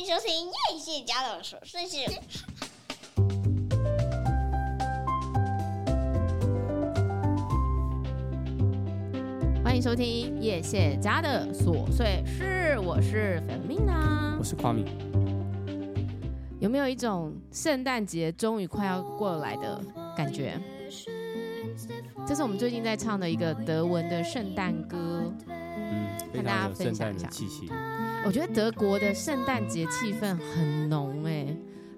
迎收听叶谢家的琐碎事。欢迎收听叶谢家的琐碎事，我是粉蜜娜，我是夸米。有没有一种圣诞节终于快要过来的感觉？这是我们最近在唱的一个德文的圣诞歌，嗯，跟大家分享一下。气息，我觉得德国的圣诞节气氛很浓哎，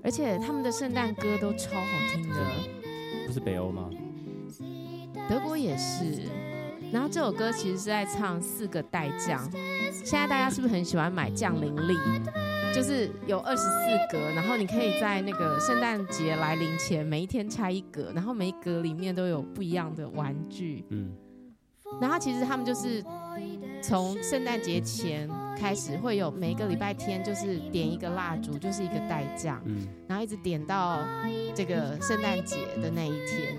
而且他们的圣诞歌都超好听的。不是北欧吗？德国也是。然后这首歌其实是在唱四个代降。现在大家是不是很喜欢买降临历？就是有二十四格，然后你可以在那个圣诞节来临前每一天拆一格，然后每一格里面都有不一样的玩具。嗯。然后其实他们就是从圣诞节前开始会有每一个礼拜天，就是点一个蜡烛，就是一个代价。嗯。然后一直点到这个圣诞节的那一天，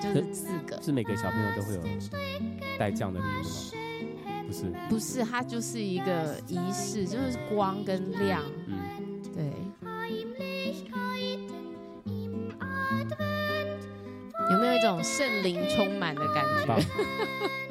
就是四个。是每个小朋友都会有。带这样的礼物吗？不是，不是，它就是一个仪式，就是光跟亮。嗯，对。有没有一种圣灵充满的感觉？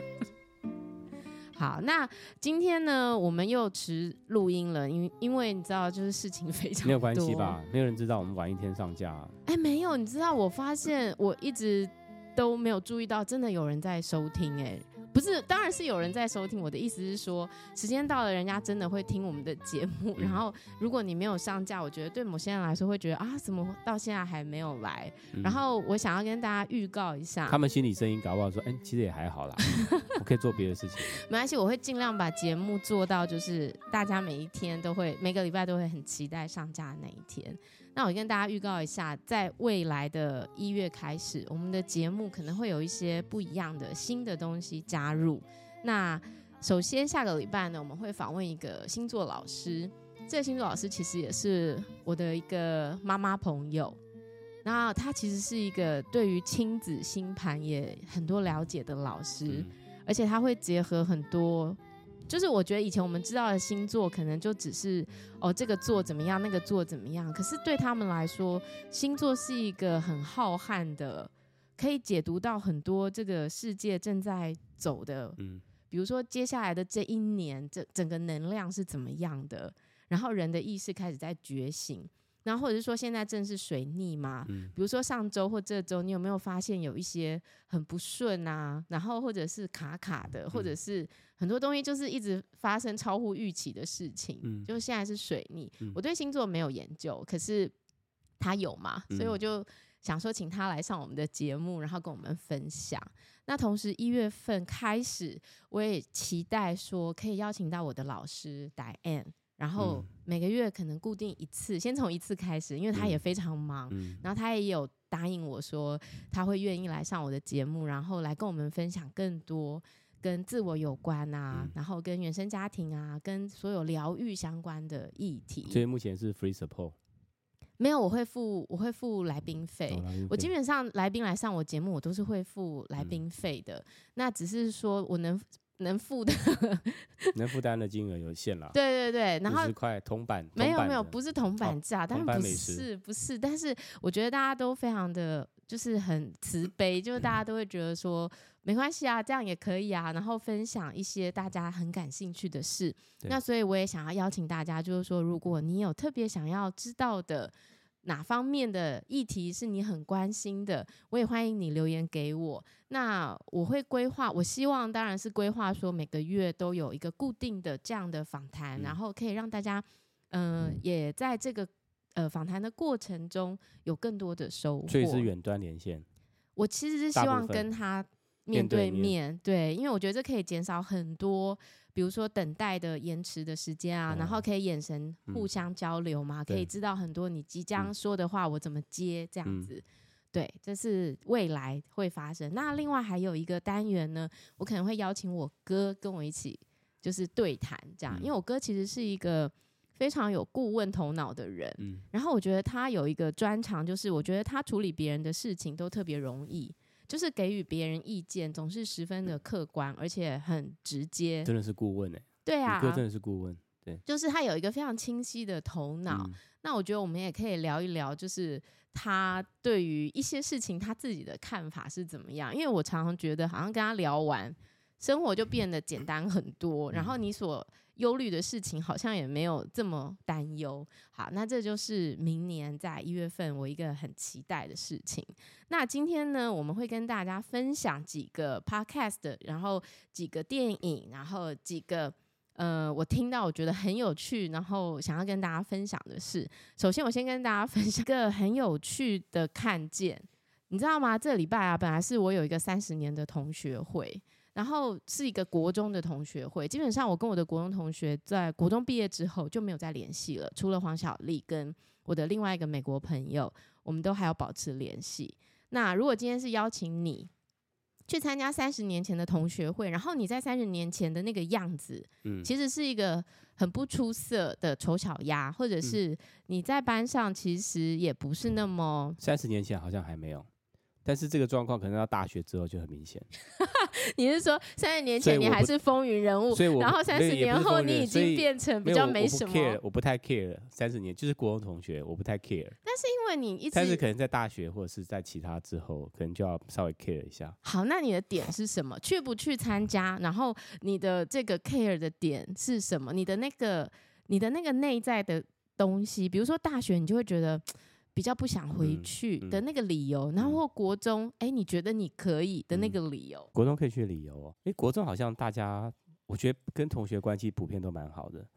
好，那今天呢，我们又迟录音了，因为因为你知道，就是事情 非常多。没有关系吧？没有人知道我们晚一天上架啊。哎，没有，你知道，我发现我一直都没有注意到，真的有人在收听，哎。不是，当然是有人在收听。我的意思是说，时间到了，人家真的会听我们的节目。然后，如果你没有上架，我觉得对某些人来说会觉得啊，怎么到现在还没有来？嗯、然后，我想要跟大家预告一下，他们心里声音搞不好说，哎，其实也还好啦，我可以做别的事情。没关系，我会尽量把节目做到，就是大家每一天都会，每个礼拜都会很期待上架的那一天。那我跟大家预告一下，在未来的一月开始，我们的节目可能会有一些不一样的新的东西加入。那首先下个礼拜呢，我们会访问一个星座老师。这个星座老师其实也是我的一个妈妈朋友。那他其实是一个对于亲子星盘也很多了解的老师，而且他会结合很多。就是我觉得以前我们知道的星座，可能就只是哦，这个座怎么样，那个座怎么样。可是对他们来说，星座是一个很浩瀚的，可以解读到很多这个世界正在走的。嗯，比如说接下来的这一年，这整个能量是怎么样的，然后人的意识开始在觉醒。然后或者是说现在正是水逆嘛，嗯，比如说上周或这周，你有没有发现有一些很不顺啊？然后或者是卡卡的，或者是很多东西就是一直发生超乎预期的事情。嗯，就现在是水逆，嗯，我对星座没有研究，可是他有嘛，所以我就想说请他来上我们的节目，然后跟我们分享。那同时一月份开始，我也期待说可以邀请到我的老师 Diane。然后每个月可能固定一次，先从一次开始，因为他也非常忙。嗯，然后他也有答应我说，他会愿意来上我的节目，然后来跟我们分享更多跟自我有关啊，嗯，然后跟原生家庭啊，跟所有疗愈相关的议题。所以目前是 free support，没有，我会付，我会付来宾费。哦，我基本上来宾来上我节目，我都是会付来宾费的。嗯，那只是说我能。能付的，能负担的金额有限啦。对对对，然后十块铜板，没有没有，不是铜板价，但不是不是，但是我觉得大家都非常的就是很慈悲，就是大家都会觉得说没关系啊，这样也可以啊，然后分享一些大家很感兴趣的事。那所以我也想要邀请大家，就是说如果你有特别想要知道的。哪方面的议题是你很关心的？我也欢迎你留言给我。那我会规划，我希望当然是规划说每个月都有一个固定的这样的访谈，嗯、然后可以让大家，呃、嗯，也在这个呃访谈的过程中有更多的收获。所以是远端连线。我其实是希望跟他。面对面，面对面，对，因为我觉得这可以减少很多，比如说等待的延迟的时间啊，嗯、然后可以眼神互相交流嘛，嗯、可以知道很多你即将说的话，我怎么接这样子。嗯、对，这是未来会发生。那另外还有一个单元呢，我可能会邀请我哥跟我一起，就是对谈这样，嗯、因为我哥其实是一个非常有顾问头脑的人，嗯、然后我觉得他有一个专长，就是我觉得他处理别人的事情都特别容易。就是给予别人意见，总是十分的客观，而且很直接。真的是顾问哎、欸，对啊，哥真的是顾问。对，就是他有一个非常清晰的头脑。嗯、那我觉得我们也可以聊一聊，就是他对于一些事情他自己的看法是怎么样。因为我常常觉得，好像跟他聊完，生活就变得简单很多，然后你所忧虑的事情好像也没有这么担忧。好，那这就是明年在一月份我一个很期待的事情。那今天呢，我们会跟大家分享几个 podcast，然后几个电影，然后几个呃，我听到我觉得很有趣，然后想要跟大家分享的是，首先我先跟大家分享一个很有趣的看见，你知道吗？这礼拜啊，本来是我有一个三十年的同学会。然后是一个国中的同学会，基本上我跟我的国中同学在国中毕业之后就没有再联系了，除了黄小丽跟我的另外一个美国朋友，我们都还要保持联系。那如果今天是邀请你去参加三十年前的同学会，然后你在三十年前的那个样子，嗯，其实是一个很不出色的丑小鸭，或者是你在班上其实也不是那么，三十年前好像还没有。但是这个状况可能到大学之后就很明显。你是说三十年前你还是风云人物，然后三十年后你已经变成比较没什么？我不 care，我不太 care。三十年就是国中同学，我不太 care。但是因为你一直，但是可能在大学或者是在其他之后，可能就要稍微 care 一下。好，那你的点是什么？去不去参加？然后你的这个 care 的点是什么？你的那个你的那个内在的东西，比如说大学，你就会觉得。比较不想回去的那个理由，然后或国中，哎、欸，你觉得你可以的那个理由？嗯、国中可以去的理由哦，哎，国中好像大家，我觉得跟同学关系普遍都蛮好的，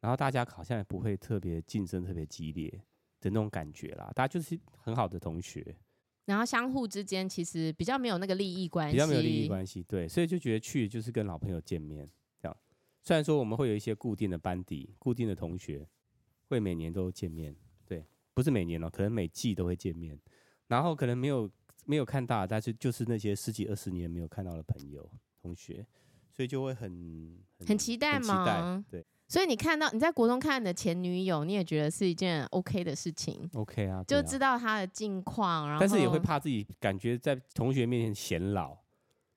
然后大家好像也不会特别竞争特别激烈的那种感觉啦，大家就是很好的同学，然后相互之间其实比较没有那个利益关系，比较没有利益关系，对，所以就觉得去就是跟老朋友见面这样，虽然说我们会有一些固定的班底、固定的同学，会每年都见面。不是每年哦，可能每季都会见面，然后可能没有没有看到，但是就是那些十几二十年没有看到的朋友同学，所以就会很很，很期待吗？对，所以你看到你在国中看你的前女友，你也觉得是一件 OK 的事情？OK 啊，就知道她的近况，然后但是也会怕自己感觉在同学面前显老。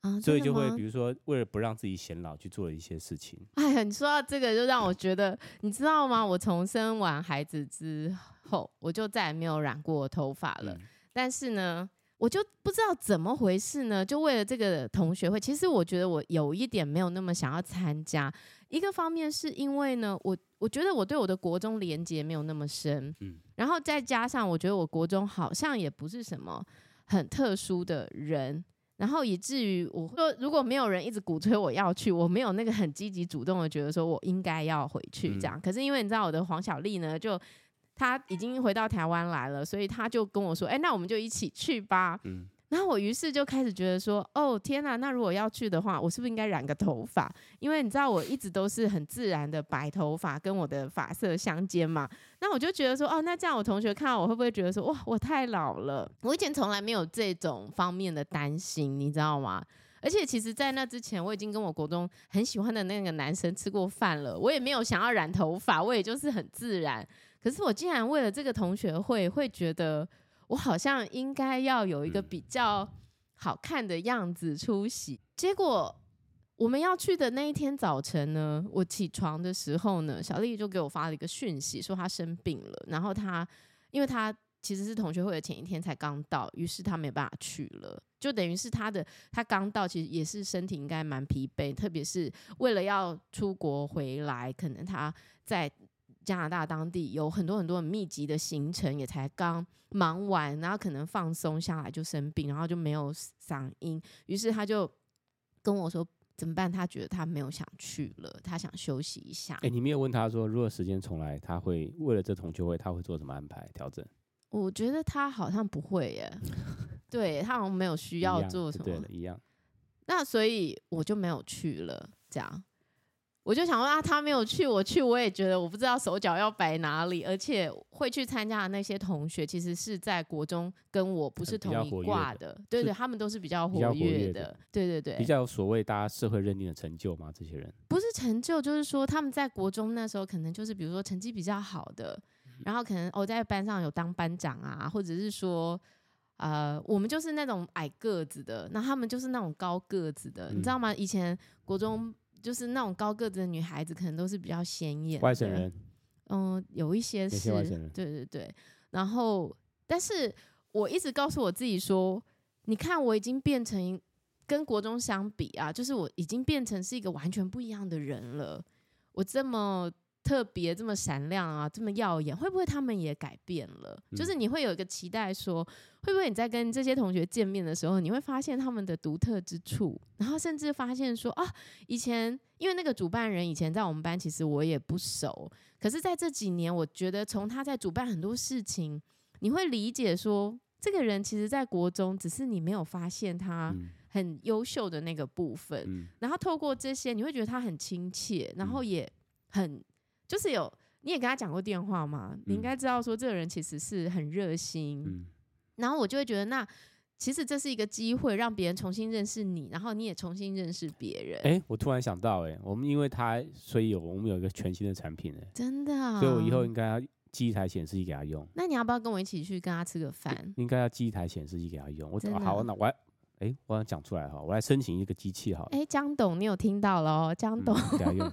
啊、所以就会，比如说，为了不让自己显老，去做了一些事情。哎呀，你说到这个，就让我觉得，你知道吗？我从生完孩子之后，我就再也没有染过头发了。嗯、但是呢，我就不知道怎么回事呢？就为了这个同学会，其实我觉得我有一点没有那么想要参加。一个方面是因为呢，我我觉得我对我的国中连接没有那么深。嗯。然后再加上，我觉得我国中好像也不是什么很特殊的人。然后以至于我说，如果没有人一直鼓吹我要去，我没有那个很积极主动的觉得说我应该要回去这样。嗯、可是因为你知道我的黄小丽呢，就她已经回到台湾来了，所以她就跟我说：“哎，那我们就一起去吧。”嗯。然后我于是就开始觉得说，哦天哪，那如果要去的话，我是不是应该染个头发？因为你知道我一直都是很自然的白头发，跟我的发色相间嘛。那我就觉得说，哦，那这样我同学看到我会不会觉得说，哇，我太老了？我以前从来没有这种方面的担心，你知道吗？而且其实，在那之前，我已经跟我国中很喜欢的那个男生吃过饭了，我也没有想要染头发，我也就是很自然。可是我竟然为了这个同学会，会觉得。我好像应该要有一个比较好看的样子出席，结果我们要去的那一天早晨呢，我起床的时候呢，小丽就给我发了一个讯息，说她生病了，然后她因为她其实是同学会的前一天才刚到，于是她没办法去了，就等于是她的她刚到，其实也是身体应该蛮疲惫，特别是为了要出国回来，可能她在。加拿大当地有很多很多很密集的行程，也才刚忙完，然后可能放松下来就生病，然后就没有嗓音，于是他就跟我说怎么办？他觉得他没有想去了，他想休息一下。哎，你没有问他说，如果时间重来，他会为了这同学会，他会做什么安排调整？我觉得他好像不会耶，对，他好像没有需要做什么，对了，一样。那所以我就没有去了，这样。我就想说啊，他没有去，我去，我也觉得我不知道手脚要摆哪里，而且会去参加的那些同学，其实是在国中跟我不是同一挂的，的对对，他们都是比较活跃的，对对对，比较有所谓大家社会认定的成就嘛？这些人不是成就，就是说他们在国中那时候可能就是比如说成绩比较好的，然后可能我、哦、在班上有当班长啊，或者是说呃，我们就是那种矮个子的，那他们就是那种高个子的，嗯、你知道吗？以前国中。就是那种高个子的女孩子，可能都是比较显眼。外省人，嗯，有一些是，对对对。然后，但是我一直告诉我自己说，你看，我已经变成跟国中相比啊，就是我已经变成是一个完全不一样的人了。我这么。特别这么闪亮啊，这么耀眼，会不会他们也改变了？嗯、就是你会有一个期待说，说会不会你在跟这些同学见面的时候，你会发现他们的独特之处，然后甚至发现说啊，以前因为那个主办人以前在我们班，其实我也不熟，可是在这几年，我觉得从他在主办很多事情，你会理解说，这个人其实在国中，只是你没有发现他很优秀的那个部分，嗯、然后透过这些，你会觉得他很亲切，然后也很。就是有，你也跟他讲过电话吗？嗯、你应该知道说这个人其实是很热心，嗯、然后我就会觉得，那其实这是一个机会，让别人重新认识你，然后你也重新认识别人。哎、欸，我突然想到、欸，哎，我们因为他，所以有我们有一个全新的产品、欸，哎，真的、啊，所以我以后应该要寄一台显示器给他用。那你要不要跟我一起去跟他吃个饭？应该要寄一台显示器给他用。我好，那我来，哎、欸，我想讲出来哈，我来申请一个机器好了。哎、欸，江董，你有听到了哦，江董，给他用。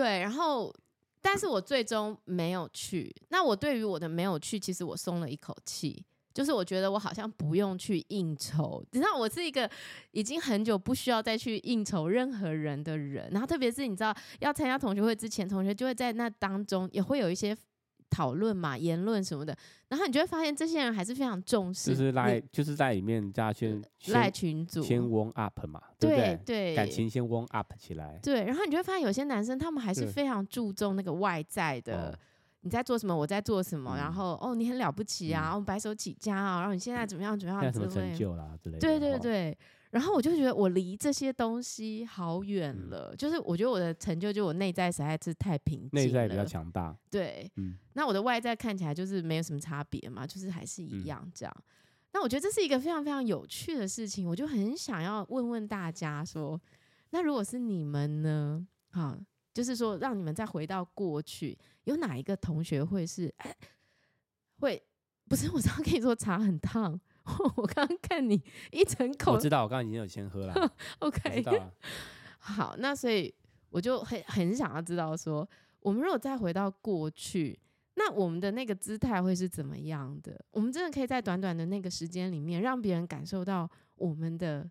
对，然后，但是我最终没有去。那我对于我的没有去，其实我松了一口气，就是我觉得我好像不用去应酬。你知道，我是一个已经很久不需要再去应酬任何人的人。然后，特别是你知道，要参加同学会之前，同学就会在那当中也会有一些。讨论嘛，言论什么的，然后你就会发现这些人还是非常重视，就是赖，就是在里面加圈赖群组，先 warm up 嘛，对不对？感情先 warm up 起来。对，然后你就会发现有些男生他们还是非常注重那个外在的，你在做什么，我在做什么，然后哦，你很了不起啊，我们白手起家啊，然后你现在怎么样怎么样，什么成就啦之类的。对对对。然后我就觉得我离这些东西好远了，嗯、就是我觉得我的成就就我内在实在是太平静了，内在比较强大。对，嗯，那我的外在看起来就是没有什么差别嘛，就是还是一样这样。嗯、那我觉得这是一个非常非常有趣的事情，我就很想要问问大家说，那如果是你们呢？哈，就是说让你们再回到过去，有哪一个同学会是哎会不是？我常常跟你说茶很烫。我刚刚看你一整口，我知道，我刚刚已经有先喝了。OK，好，那所以我就很很想要知道说，我们如果再回到过去，那我们的那个姿态会是怎么样的？我们真的可以在短短的那个时间里面，让别人感受到我们的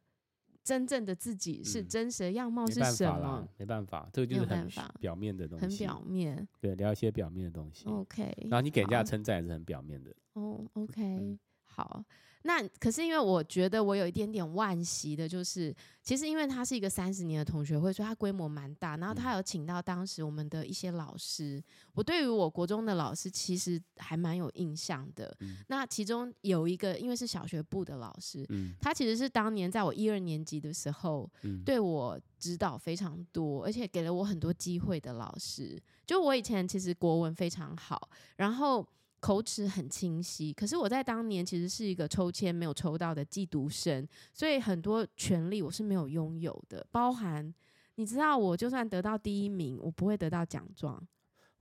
真正的自己是真实的样貌是什么？没办法，这个就是很表面的东西，很表面。对，聊一些表面的东西。OK，然后你给人家称赞也是很表面的。哦，OK，好。那可是因为我觉得我有一点点惋惜的，就是其实因为他是一个三十年的同学会，所以他规模蛮大。然后他有请到当时我们的一些老师，我对于我国中的老师其实还蛮有印象的。那其中有一个，因为是小学部的老师，他其实是当年在我一二年级的时候对我指导非常多，而且给了我很多机会的老师。就我以前其实国文非常好，然后。口齿很清晰，可是我在当年其实是一个抽签没有抽到的寄读生，所以很多权利我是没有拥有的，包含你知道，我就算得到第一名，我不会得到奖状，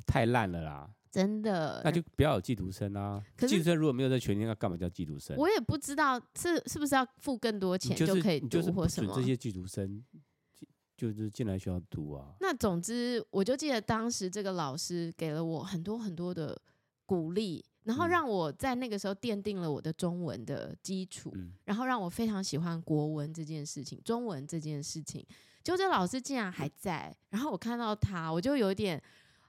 太烂了啦，真的，那就不要有寄读生啊。可是寄读生如果没有这权利，那干嘛叫寄读生？我也不知道是是不是要付更多钱就可以读或什么？这些寄读生就是进来需要读啊。那总之，我就记得当时这个老师给了我很多很多的。鼓励，然后让我在那个时候奠定了我的中文的基础，嗯、然后让我非常喜欢国文这件事情，中文这件事情。就这老师竟然还在，然后我看到他，我就有点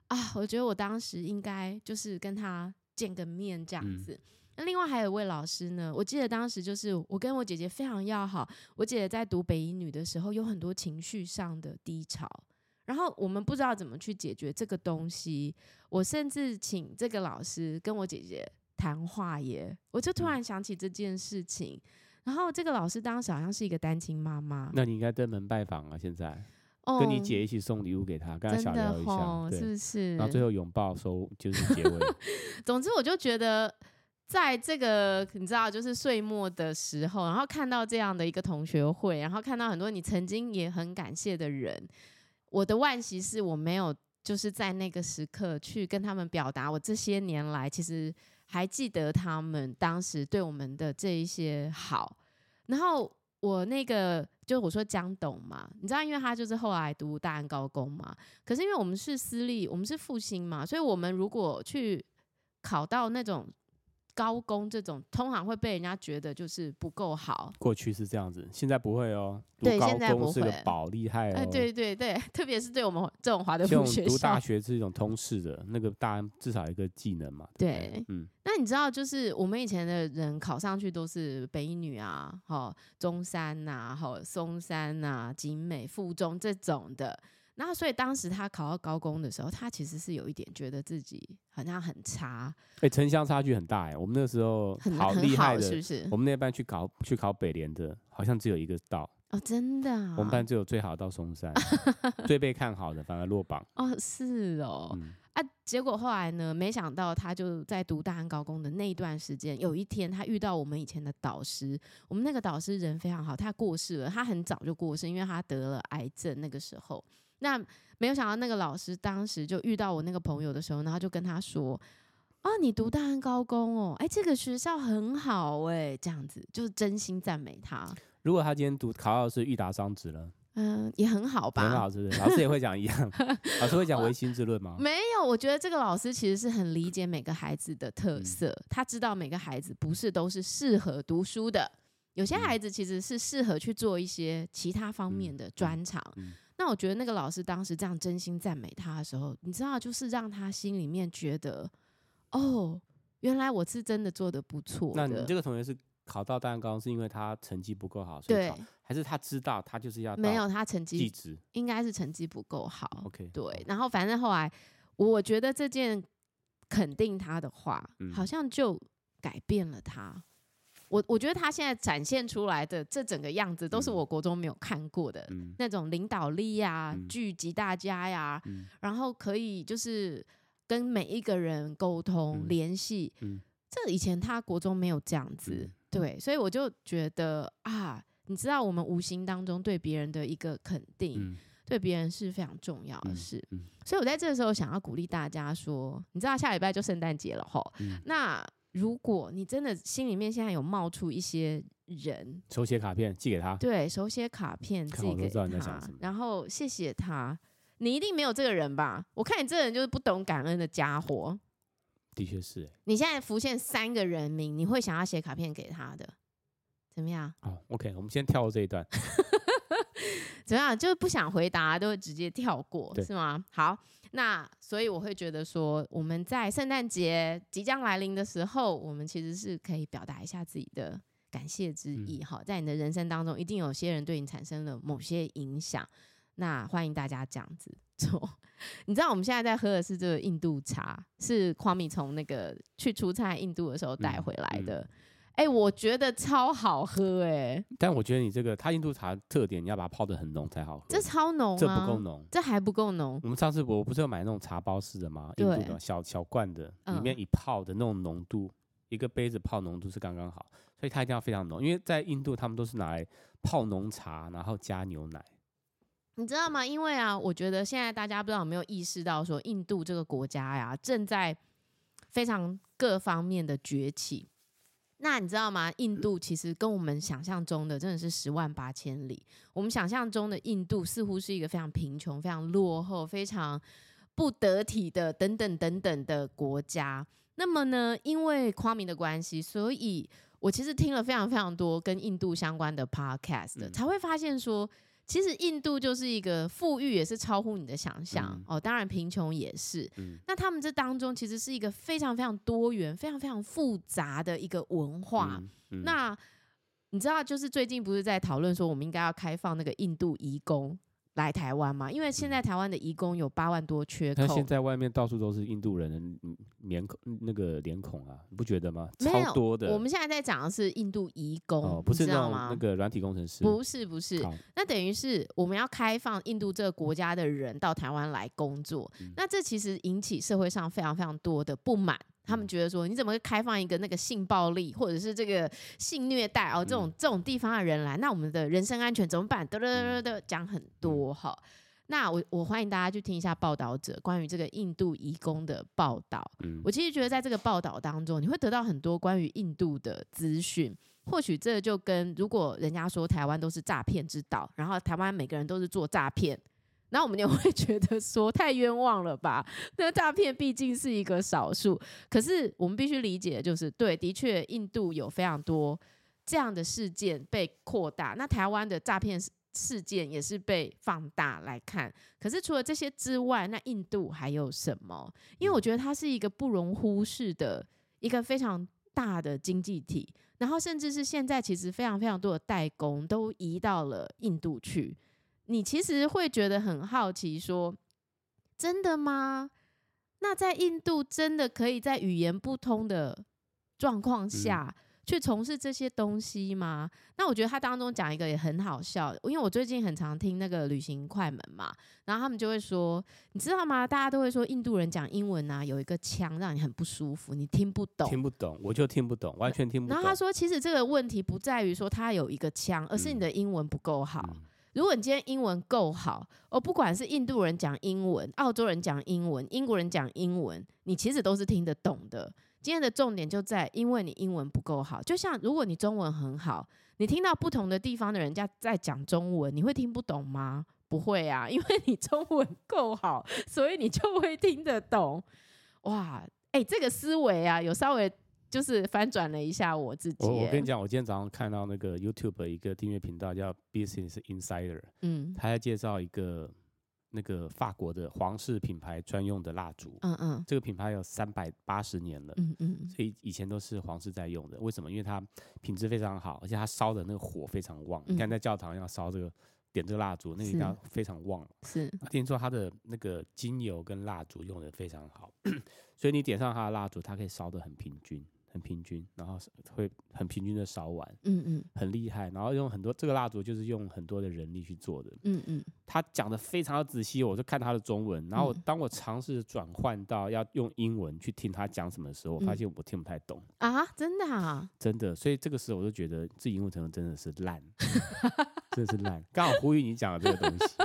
啊，我觉得我当时应该就是跟他见个面这样子。嗯、那另外还有一位老师呢，我记得当时就是我跟我姐姐非常要好，我姐姐在读北一女的时候有很多情绪上的低潮。然后我们不知道怎么去解决这个东西，我甚至请这个老师跟我姐姐谈话耶，我就突然想起这件事情。然后这个老师当时好像是一个单亲妈妈，那你应该登门拜访啊，现在跟你姐一起送礼物给她，跟她小聊一下，是不是？然后最后拥抱收就是结尾。总之，我就觉得在这个你知道，就是岁末的时候，然后看到这样的一个同学会，然后看到很多你曾经也很感谢的人。我的惋惜是我没有就是在那个时刻去跟他们表达，我这些年来其实还记得他们当时对我们的这一些好。然后我那个就我说江董嘛，你知道，因为他就是后来读大安高工嘛，可是因为我们是私立，我们是复兴嘛，所以我们如果去考到那种。高工这种通常会被人家觉得就是不够好。过去是这样子，现在不会哦。对，现在不会。工是个宝，厉害哦。哎，对对对，特别是对我们这种华德福学校，读大学是一种通识的，那个大安至少一个技能嘛。对，对，嗯。那你知道，就是我们以前的人考上去都是北一女啊，哈，中山呐、啊，哈，松山呐、啊，景美、附中这种的。然后，所以当时他考到高工的时候，他其实是有一点觉得自己好像很差。哎、欸，城乡差距很大哎。我们那个时候好厉害的，是不是？我们那班去考去考北联的，好像只有一个到哦，真的、啊。我们班只有最好到松山，最被看好的反而落榜。哦，是哦。嗯、啊，结果后来呢？没想到他就在读大安高工的那一段时间，有一天他遇到我们以前的导师。我们那个导师人非常好，他过世了。他很早就过世，因为他得了癌症。那个时候。那没有想到，那个老师当时就遇到我那个朋友的时候，然后就跟他说：“啊，你读大安高工哦，哎，这个学校很好哎，这样子就是真心赞美他。如果他今天读考到的是裕达商职了，嗯，也很好吧？很好，是不是？老师也会讲一样，老师会讲唯心之论吗？没有，我觉得这个老师其实是很理解每个孩子的特色，嗯、他知道每个孩子不是都是适合读书的，有些孩子其实是适合去做一些其他方面的专长。嗯”嗯那我觉得那个老师当时这样真心赞美他的时候，你知道，就是让他心里面觉得，哦，原来我是真的做的不错。那你这个同学是考到大安高，是因为他成绩不够好，所以考，还是他知道他就是要没有他成绩，应该是成绩不够好。OK，对。然后反正后来，我觉得这件肯定他的话，嗯、好像就改变了他。我我觉得他现在展现出来的这整个样子，都是我国中没有看过的、嗯、那种领导力呀、嗯、聚集大家呀，嗯、然后可以就是跟每一个人沟通、嗯、联系。嗯、这以前他国中没有这样子，嗯、对，所以我就觉得啊，你知道，我们无形当中对别人的一个肯定，嗯、对别人是非常重要的事。嗯嗯、所以我在这个时候想要鼓励大家说，你知道下礼拜就圣诞节了吼，嗯、那。如果你真的心里面现在有冒出一些人，手写卡片寄给他，对，手写卡片寄给他，然后谢谢他。你一定没有这个人吧？我看你这个人就是不懂感恩的家伙。的确是、欸。你现在浮现三个人名，你会想要写卡片给他的？怎么样？哦，OK，我们先跳过这一段。怎么样？就是不想回答，都会直接跳过，是吗？好。那所以我会觉得说，我们在圣诞节即将来临的时候，我们其实是可以表达一下自己的感谢之意。哈、嗯，在你的人生当中，一定有些人对你产生了某些影响。那欢迎大家这样子 做。你知道我们现在在喝的是这个印度茶，是夸米从那个去出差印度的时候带回来的。嗯嗯哎、欸，我觉得超好喝哎、欸！但我觉得你这个，它印度茶特点，你要把它泡的很浓才好喝。这超浓啊！这不够浓，这还不够浓。我们上次我不是有买那种茶包式的吗？印度的小小罐的，里面一泡的那种浓度，嗯、一个杯子泡浓度是刚刚好，所以它一定要非常浓。因为在印度，他们都是拿来泡浓茶，然后加牛奶。你知道吗？因为啊，我觉得现在大家不知道有没有意识到，说印度这个国家呀，正在非常各方面的崛起。那你知道吗？印度其实跟我们想象中的真的是十万八千里。我们想象中的印度似乎是一个非常贫穷、非常落后、非常不得体的等等等等的国家。那么呢，因为夸明的关系，所以我其实听了非常非常多跟印度相关的 podcast 的，才会发现说。其实印度就是一个富裕，也是超乎你的想象、嗯、哦。当然贫穷也是。嗯、那他们这当中其实是一个非常非常多元、非常非常复杂的一个文化。那你知道，就是最近不是在讨论说，我们应该要开放那个印度移工。来台湾嘛？因为现在台湾的移工有八万多缺口。那现在外面到处都是印度人的脸孔，那个脸孔啊，你不觉得吗？超多的。我们现在在讲的是印度移工，哦、不是那种那个软体工程师。不是不是，那等于是我们要开放印度这个国家的人到台湾来工作。嗯、那这其实引起社会上非常非常多的不满。他们觉得说，你怎么会开放一个那个性暴力或者是这个性虐待哦这种这种地方的人来？那我们的人身安全怎么办？得得得得，讲很多哈。那我我欢迎大家去听一下报道者关于这个印度移工的报道。我其实觉得在这个报道当中，你会得到很多关于印度的资讯。或许这就跟如果人家说台湾都是诈骗之岛，然后台湾每个人都是做诈骗，那我们也会觉得说太冤枉了吧？那诈骗毕竟是一个少数，可是我们必须理解，就是对，的确印度有非常多这样的事件被扩大，那台湾的诈骗事件也是被放大来看。可是除了这些之外，那印度还有什么？因为我觉得它是一个不容忽视的一个非常大的经济体。然后，甚至是现在，其实非常非常多的代工都移到了印度去。你其实会觉得很好奇，说真的吗？那在印度真的可以在语言不通的状况下，嗯去从事这些东西吗？那我觉得他当中讲一个也很好笑，因为我最近很常听那个旅行快门嘛，然后他们就会说，你知道吗？大家都会说印度人讲英文啊，有一个腔让你很不舒服，你听不懂，听不懂，我就听不懂，完全听不懂。然后他说，其实这个问题不在于说他有一个腔，而是你的英文不够好。嗯、如果你今天英文够好，哦，不管是印度人讲英文，澳洲人讲英文，英国人讲英文，你其实都是听得懂的。今天的重点就在，因为你英文不够好。就像如果你中文很好，你听到不同的地方的人家在讲中文，你会听不懂吗？不会啊，因为你中文够好，所以你就会听得懂。哇，哎、这个思维啊，有稍微就是翻转了一下我自己。我我跟你讲，我今天早上看到那个 YouTube 一个订阅频道叫 Business Insider，嗯，他在介绍一个。那个法国的皇室品牌专用的蜡烛，嗯嗯，这个品牌有三百八十年了，嗯嗯，所以以前都是皇室在用的。为什么？因为它品质非常好，而且它烧的那个火非常旺。嗯、你看在教堂要烧这个点这个蜡烛，那个一定要非常旺。是，听说它的那个精油跟蜡烛用的非常好，所以你点上它的蜡烛，它可以烧得很平均。很平均，然后会很平均的烧完，嗯嗯，很厉害。然后用很多这个蜡烛，就是用很多的人力去做的，嗯嗯。他讲的非常的仔细，我就看他的中文。然后当我尝试转换到要用英文去听他讲什么的时候，我发现我听不太懂啊，真的啊，真的。所以这个时候我就觉得自己英文可能真的是烂，真的是烂。刚好呼吁你讲的这个东西，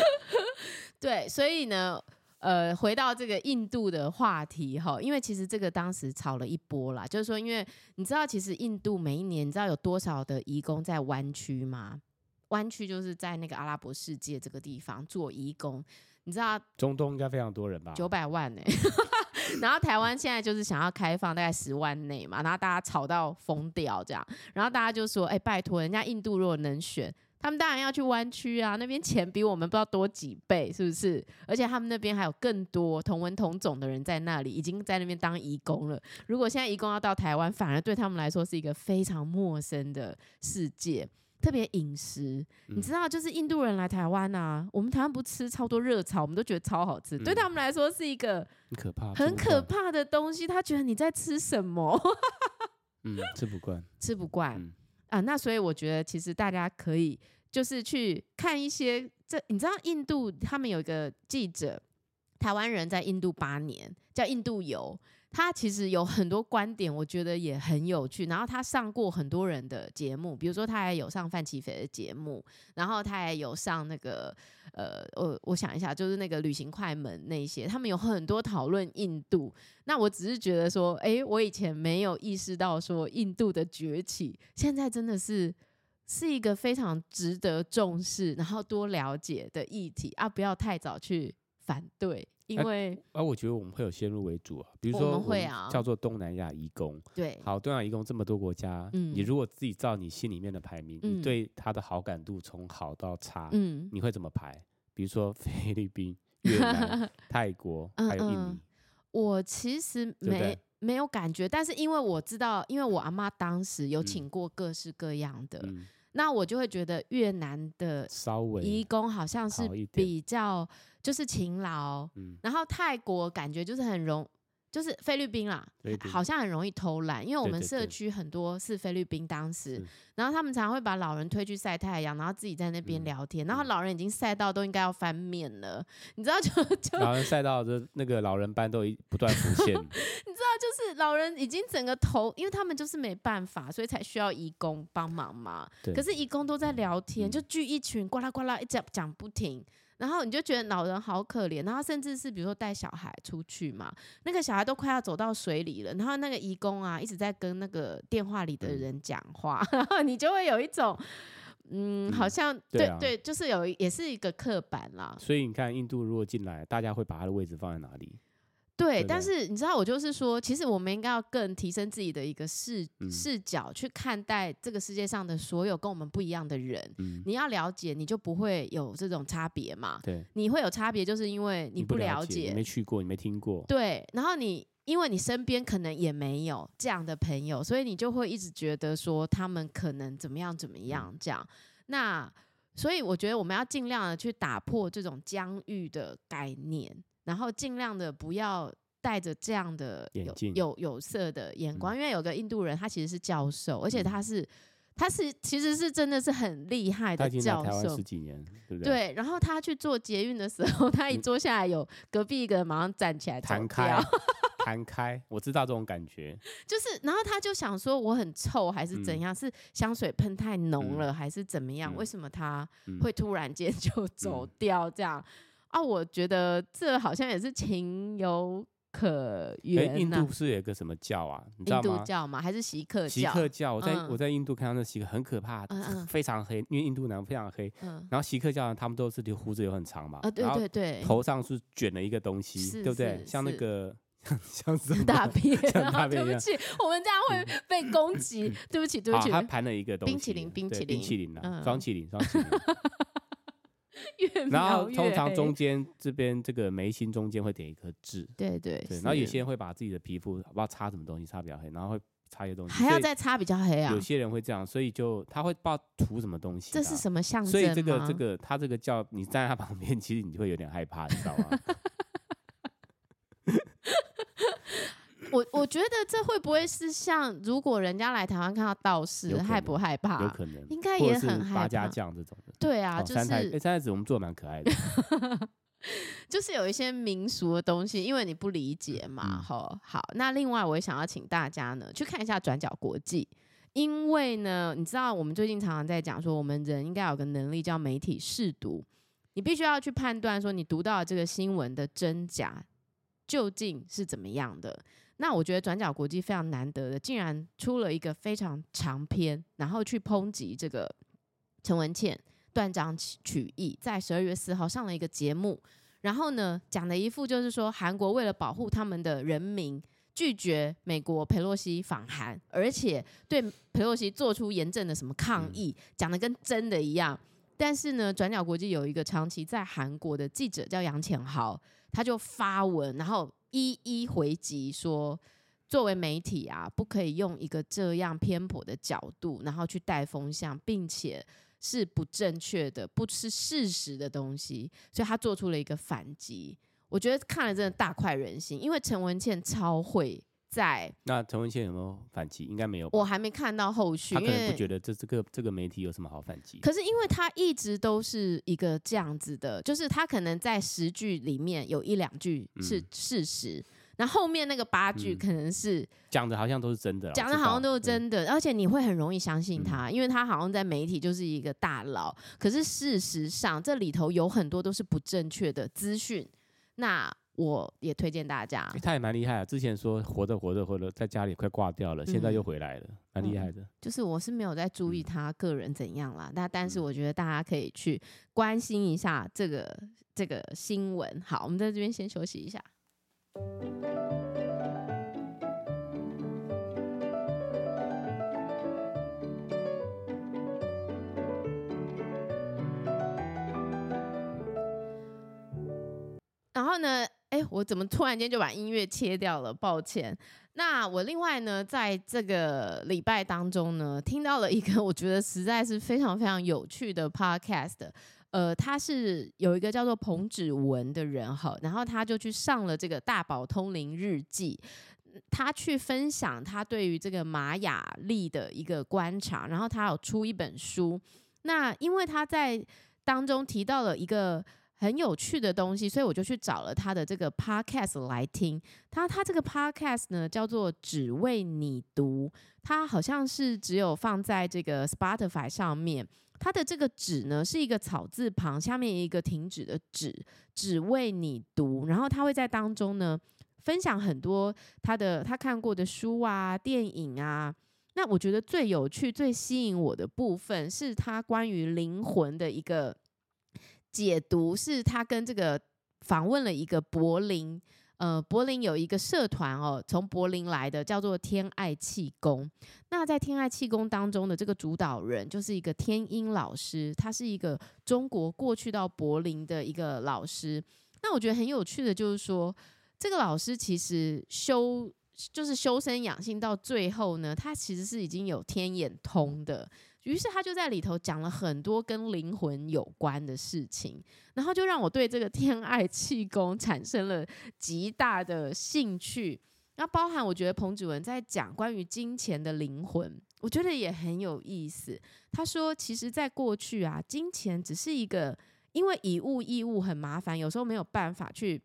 对，所以呢。呃，回到这个印度的话题哈，因为其实这个当时炒了一波啦，就是说，因为你知道，其实印度每一年你知道有多少的移工在湾区吗？湾区就是在那个阿拉伯世界这个地方做移工，你知道？中东应该非常多人吧？九百万呢、欸，然后台湾现在就是想要开放大概十万内嘛，然后大家吵到疯掉这样，然后大家就说，哎、欸，拜托，人家印度如果能选。他们当然要去湾区啊，那边钱比我们不知道多几倍，是不是？而且他们那边还有更多同文同种的人在那里，已经在那边当义工了。如果现在义工要到台湾，反而对他们来说是一个非常陌生的世界。特别饮食，你知道，就是印度人来台湾啊，我们台湾不吃超多热炒，我们都觉得超好吃，对他们来说是一个很可怕、很可怕的东西。他觉得你在吃什么？嗯，吃不惯，吃不惯。嗯啊，那所以我觉得其实大家可以就是去看一些这，你知道印度他们有一个记者，台湾人在印度八年，叫印度游。他其实有很多观点，我觉得也很有趣。然后他上过很多人的节目，比如说他还有上范琪斐的节目，然后他还有上那个呃，我我想一下，就是那个旅行快门那些，他们有很多讨论印度。那我只是觉得说，哎，我以前没有意识到说印度的崛起，现在真的是是一个非常值得重视，然后多了解的议题啊！不要太早去反对。因为啊，啊，我觉得我们会有先入为主啊，比如说我们会啊，叫做东南亚移工，对，好，东南亚移工这么多国家，嗯，你如果自己照你心里面的排名，嗯，你对他的好感度从好到差，嗯，你会怎么排？比如说 菲律宾、越南、泰国，还有印尼，嗯嗯，我其实没对对没有感觉，但是因为我知道，因为我阿妈当时有请过各式各样的。那我就会觉得越南的移工好像是比较就是勤劳，然后泰国感觉就是很容。就是菲律宾啦，好像很容易偷懒，因为我们社区很多是菲律宾当时，然后他们常常会把老人推去晒太阳，然后自己在那边聊天，然后老人已经晒到都应该要翻面了，你知道就 就老人晒到就那个老人斑都不断浮现，你知道就是老人已经整个头，因为他们就是没办法，所以才需要义工帮忙嘛。可是义工都在聊天，就聚一群呱啦呱啦一讲讲不停。然后你就觉得老人好可怜，然后甚至是比如说带小孩出去嘛，那个小孩都快要走到水里了，然后那个义工啊一直在跟那个电话里的人讲话，嗯、然后你就会有一种。嗯，好像对、啊、对，就是有也是一个刻板啦。所以你看，印度如果进来，大家会把他的位置放在哪里？对，但是你知道，我就是说，其实我们应该要更提升自己的一个视、嗯、视角，去看待这个世界上的所有跟我们不一样的人。嗯、你要了解，你就不会有这种差别嘛。对，你会有差别，就是因为你不了解，没去过，你没听过。对，然后你。因为你身边可能也没有这样的朋友，所以你就会一直觉得说他们可能怎么样怎么样这样。那所以我觉得我们要尽量的去打破这种疆域的概念，然后尽量的不要带着这样的有有有色的眼光。因为有个印度人，他其实是教授，而且他是他是其实是真的是很厉害的教授，十几年，对不对？对。然后他去做捷运的时候，他一坐下来，有隔壁一个人马上站起来弹开。弹开，我知道这种感觉，就是，然后他就想说我很臭还是怎样，嗯、是香水喷太浓了、嗯、还是怎么样？嗯、为什么他会突然间 就走掉这样？嗯、啊，我觉得这好像也是情有可原、啊。印度是有一个什么教啊？你知道吗？印度教吗？还是锡克教？锡克教，我在、嗯、我在印度看到那锡克很可怕，嗯嗯非常黑，因为印度南非常黑。嗯、然后锡克教他们都是留胡子又很长嘛，啊、对对对，头上是卷了一个东西，对不对？像那个。像大便，大便。对不起，我们这样会被攻击。对不起，对不起。他盘了一个东西，冰淇淋，冰淇淋，冰淇淋啊，双淇淋，双淇淋。然后通常中间这边这个眉心中间会点一颗痣。对对对。然后有些人会把自己的皮肤不知道擦什么东西擦比较黑，然后会擦一些东西。还要再擦比较黑啊？有些人会这样，所以就他会不知道涂什么东西。这是什么象征？所以这个这个他这个叫你站在他旁边，其实你就会有点害怕，你知道吗？我我觉得这会不会是像，如果人家来台湾看到道士，害不害怕？有可能，应该也很害怕。八家将这种的，对啊，就是三太子，我们做的蛮可爱的，就是有一些民俗的东西，因为你不理解嘛。好，好，那另外我也想要请大家呢去看一下转角国际，因为呢，你知道我们最近常常在讲说，我们人应该有个能力叫媒体试读，你必须要去判断说你读到的这个新闻的真假究竟是怎么样的。那我觉得转角国际非常难得的，竟然出了一个非常长篇，然后去抨击这个陈文茜断章取义，在十二月四号上了一个节目，然后呢讲的一副就是说韩国为了保护他们的人民，拒绝美国佩洛西访韩，而且对佩洛西做出严正的什么抗议，讲的跟真的一样。但是呢，转角国际有一个长期在韩国的记者叫杨浅豪，他就发文，然后。一一回击说，作为媒体啊，不可以用一个这样偏颇的角度，然后去带风向，并且是不正确的，不是事实的东西。所以他做出了一个反击。我觉得看了真的大快人心，因为陈文茜超会在。那陈文茜有没有反击？应该没有。我还没看到后续，他可能不觉得这这个这个媒体有什么好反击。可是因为他一直都是一个这样子的，就是他可能在十句里面有一两句是事实，那、嗯、后，后面那个八句可能是讲的好像都是真的，讲的好像都是真的，而且你会很容易相信他，嗯、因为他好像在媒体就是一个大佬。可是事实上这里头有很多都是不正确的资讯。那我也推荐大家，他也蛮厉害啊。之前说活着活着活着，在家里快挂掉了，现在又回来了，蛮厉害的。就是我是没有在注意他个人怎样啦，那但是我觉得大家可以去关心一下这个这个新闻。好，我们在这边先休息一下。然后呢？哎，我怎么突然间就把音乐切掉了？抱歉。那我另外呢，在这个礼拜当中呢，听到了一个 我觉得实在是非常非常有趣的 podcast。呃，他是有一个叫做彭芷文的人哈，然后他就去上了这个大宝通灵日记，他去分享他对于这个玛雅历的一个观察，然后他有出一本书。那因为他在当中提到了一个。很有趣的东西，所以我就去找了他的这个 podcast 来听。他他这个 podcast 呢叫做“只为你读”，他好像是只有放在这个 Spotify 上面。它的这个“只”呢是一个草字旁，下面一个停止的“止”，只为你读。然后他会在当中呢分享很多他的他看过的书啊、电影啊。那我觉得最有趣、最吸引我的部分是他关于灵魂的一个解读，是他跟这个访问了一个柏林。呃，柏林有一个社团哦，从柏林来的，叫做天爱气功。那在天爱气功当中的这个主导人，就是一个天音老师，他是一个中国过去到柏林的一个老师。那我觉得很有趣的，就是说这个老师其实修就是修身养性到最后呢，他其实是已经有天眼通的。于是他就在里头讲了很多跟灵魂有关的事情，然后就让我对这个天爱气功产生了极大的兴趣。那包含我觉得彭芷文在讲关于金钱的灵魂，我觉得也很有意思。他说，其实，在过去啊，金钱只是一个，因为以物易物很麻烦，有时候没有办法去。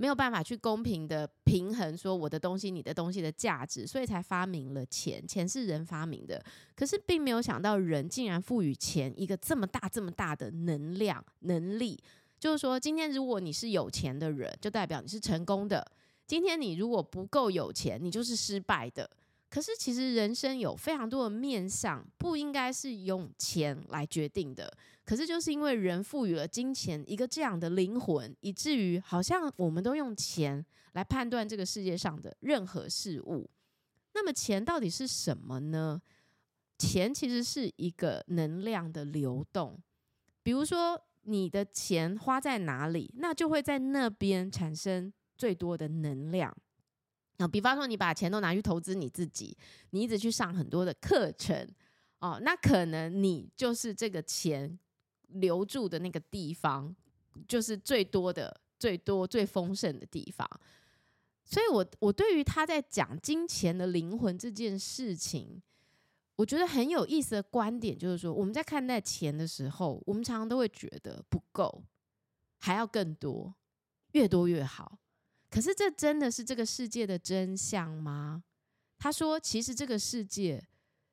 没有办法去公平的平衡说我的东西、你的东西的价值，所以才发明了钱。钱是人发明的，可是并没有想到人竟然赋予钱一个这么大、这么大的能量、能力。就是说，今天如果你是有钱的人，就代表你是成功的；今天你如果不够有钱，你就是失败的。可是其实人生有非常多的面向，不应该是用钱来决定的。可是，就是因为人赋予了金钱一个这样的灵魂，以至于好像我们都用钱来判断这个世界上的任何事物。那么，钱到底是什么呢？钱其实是一个能量的流动。比如说，你的钱花在哪里，那就会在那边产生最多的能量。那比方说，你把钱都拿去投资你自己，你一直去上很多的课程，哦，那可能你就是这个钱。留住的那个地方，就是最多的、最多、最丰盛的地方。所以我，我我对于他在讲金钱的灵魂这件事情，我觉得很有意思的观点，就是说，我们在看待钱的时候，我们常常都会觉得不够，还要更多，越多越好。可是，这真的是这个世界的真相吗？他说，其实这个世界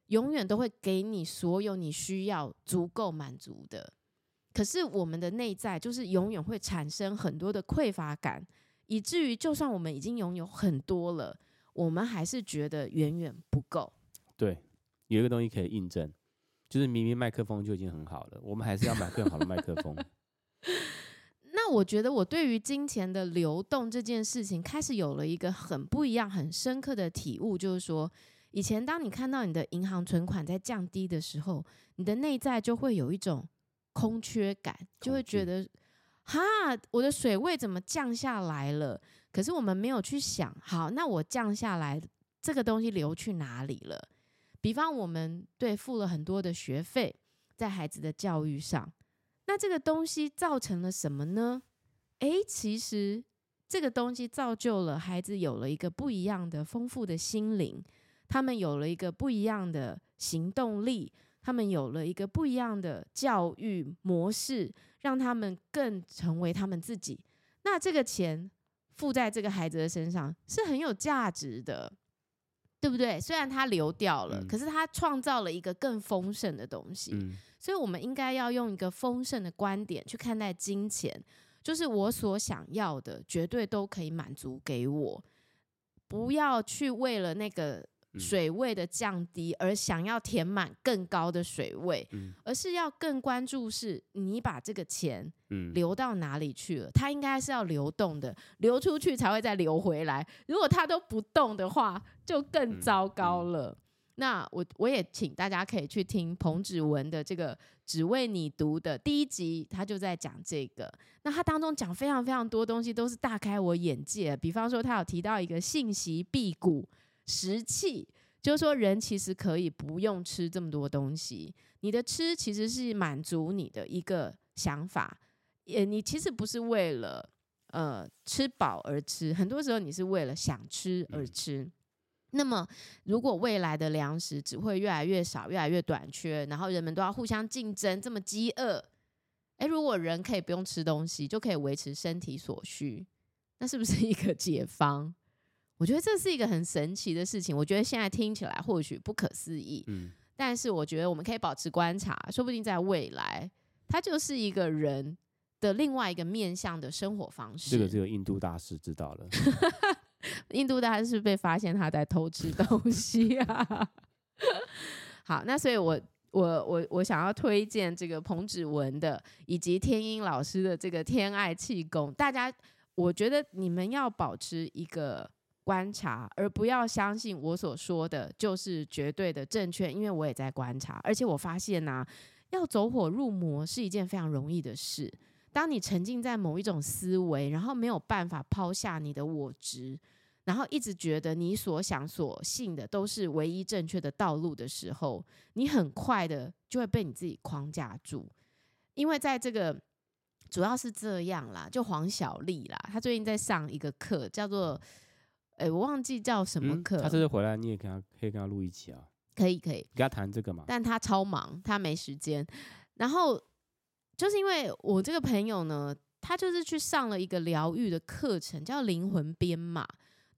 永远都会给你所有你需要足够满足的。可是我们的内在就是永远会产生很多的匮乏感，以至于就算我们已经拥有很多了，我们还是觉得远远不够。对，有一个东西可以印证，就是明明麦克风就已经很好了，我们还是要买更好的麦克风。那我觉得我对于金钱的流动这件事情，开始有了一个很不一样、很深刻的体悟，就是说，以前当你看到你的银行存款在降低的时候，你的内在就会有一种。空缺感，就会觉得，哈，我的水位怎么降下来了？可是我们没有去想，好，那我降下来，这个东西流去哪里了？比方我们对付了很多的学费，在孩子的教育上，那这个东西造成了什么呢？诶，其实这个东西造就了孩子有了一个不一样的丰富的心灵，他们有了一个不一样的行动力。他们有了一个不一样的教育模式，让他们更成为他们自己。那这个钱付在这个孩子的身上是很有价值的，对不对？虽然他流掉了，嗯、可是他创造了一个更丰盛的东西。嗯、所以，我们应该要用一个丰盛的观点去看待金钱，就是我所想要的，绝对都可以满足给我，不要去为了那个。水位的降低，而想要填满更高的水位，嗯、而是要更关注是你把这个钱流到哪里去了？嗯、它应该是要流动的，流出去才会再流回来。如果它都不动的话，就更糟糕了。那我我也请大家可以去听彭子文的这个只为你读的第一集，他就在讲这个。那他当中讲非常非常多东西，都是大开我眼界。比方说，他有提到一个信息辟谷。食气就是说，人其实可以不用吃这么多东西。你的吃其实是满足你的一个想法，也你其实不是为了呃吃饱而吃，很多时候你是为了想吃而吃。那么，如果未来的粮食只会越来越少、越来越短缺，然后人们都要互相竞争，这么饥饿，诶，如果人可以不用吃东西就可以维持身体所需，那是不是一个解方？我觉得这是一个很神奇的事情。我觉得现在听起来或许不可思议，嗯，但是我觉得我们可以保持观察，说不定在未来，它就是一个人的另外一个面向的生活方式。这个只有印度大师知道了。印度大师是被发现他在偷吃东西啊。好，那所以我我我我想要推荐这个彭芷文的，以及天音老师的这个天爱气功。大家，我觉得你们要保持一个。观察，而不要相信我所说的就是绝对的正确，因为我也在观察，而且我发现呐、要走火入魔是一件非常容易的事。当你沉浸在某一种思维，然后没有办法抛下你的我执，然后一直觉得你所想所信的都是唯一正确的道路的时候，你很快的就会被你自己框架住。因为在这个主要是这样啦，就黄小丽啦，她最近在上一个课，叫做。哎、欸，我忘记叫什么课、嗯。他这次回来，你也跟她可以跟她录一期啊。可以可以，跟她谈这个嘛。但她超忙，她没时间。然后就是因为我这个朋友呢，他就是去上了一个疗愈的课程，叫灵魂编码。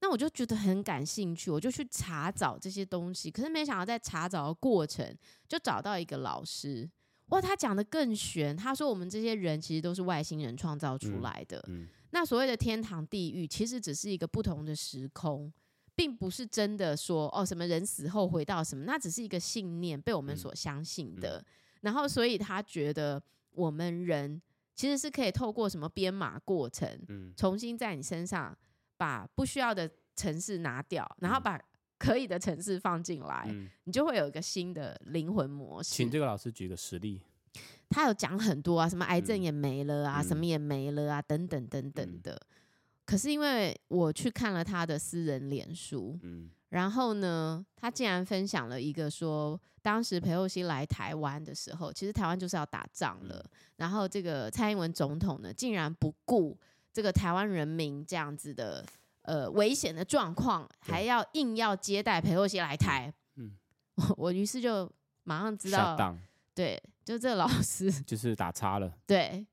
那我就觉得很感兴趣，我就去查找这些东西。可是没想到在查找的过程，就找到一个老师。哇，他讲的更玄。他说我们这些人其实都是外星人创造出来的。嗯。嗯那所谓的天堂地狱，其实只是一个不同的时空，并不是真的说哦，什么人死后回到什么，那只是一个信念被我们所相信的。然后，所以他觉得我们人其实是可以透过什么编码过程，嗯、重新在你身上把不需要的城市拿掉，然后把可以的城市放进来，嗯、你就会有一个新的灵魂模式。请这个老师举个实例。他有讲很多啊，什么癌症也没了啊，嗯、什么也没了啊，等等等等的。嗯、可是因为我去看了他的私人脸书，嗯、然后呢，他竟然分享了一个说，当时裴厚熙来台湾的时候，其实台湾就是要打仗了，嗯、然后这个蔡英文总统呢，竟然不顾这个台湾人民这样子的呃危险的状况，对还要硬要接待裴洛西来台。嗯，我 我于是就马上知道。对，就这个老师就是打叉了。对，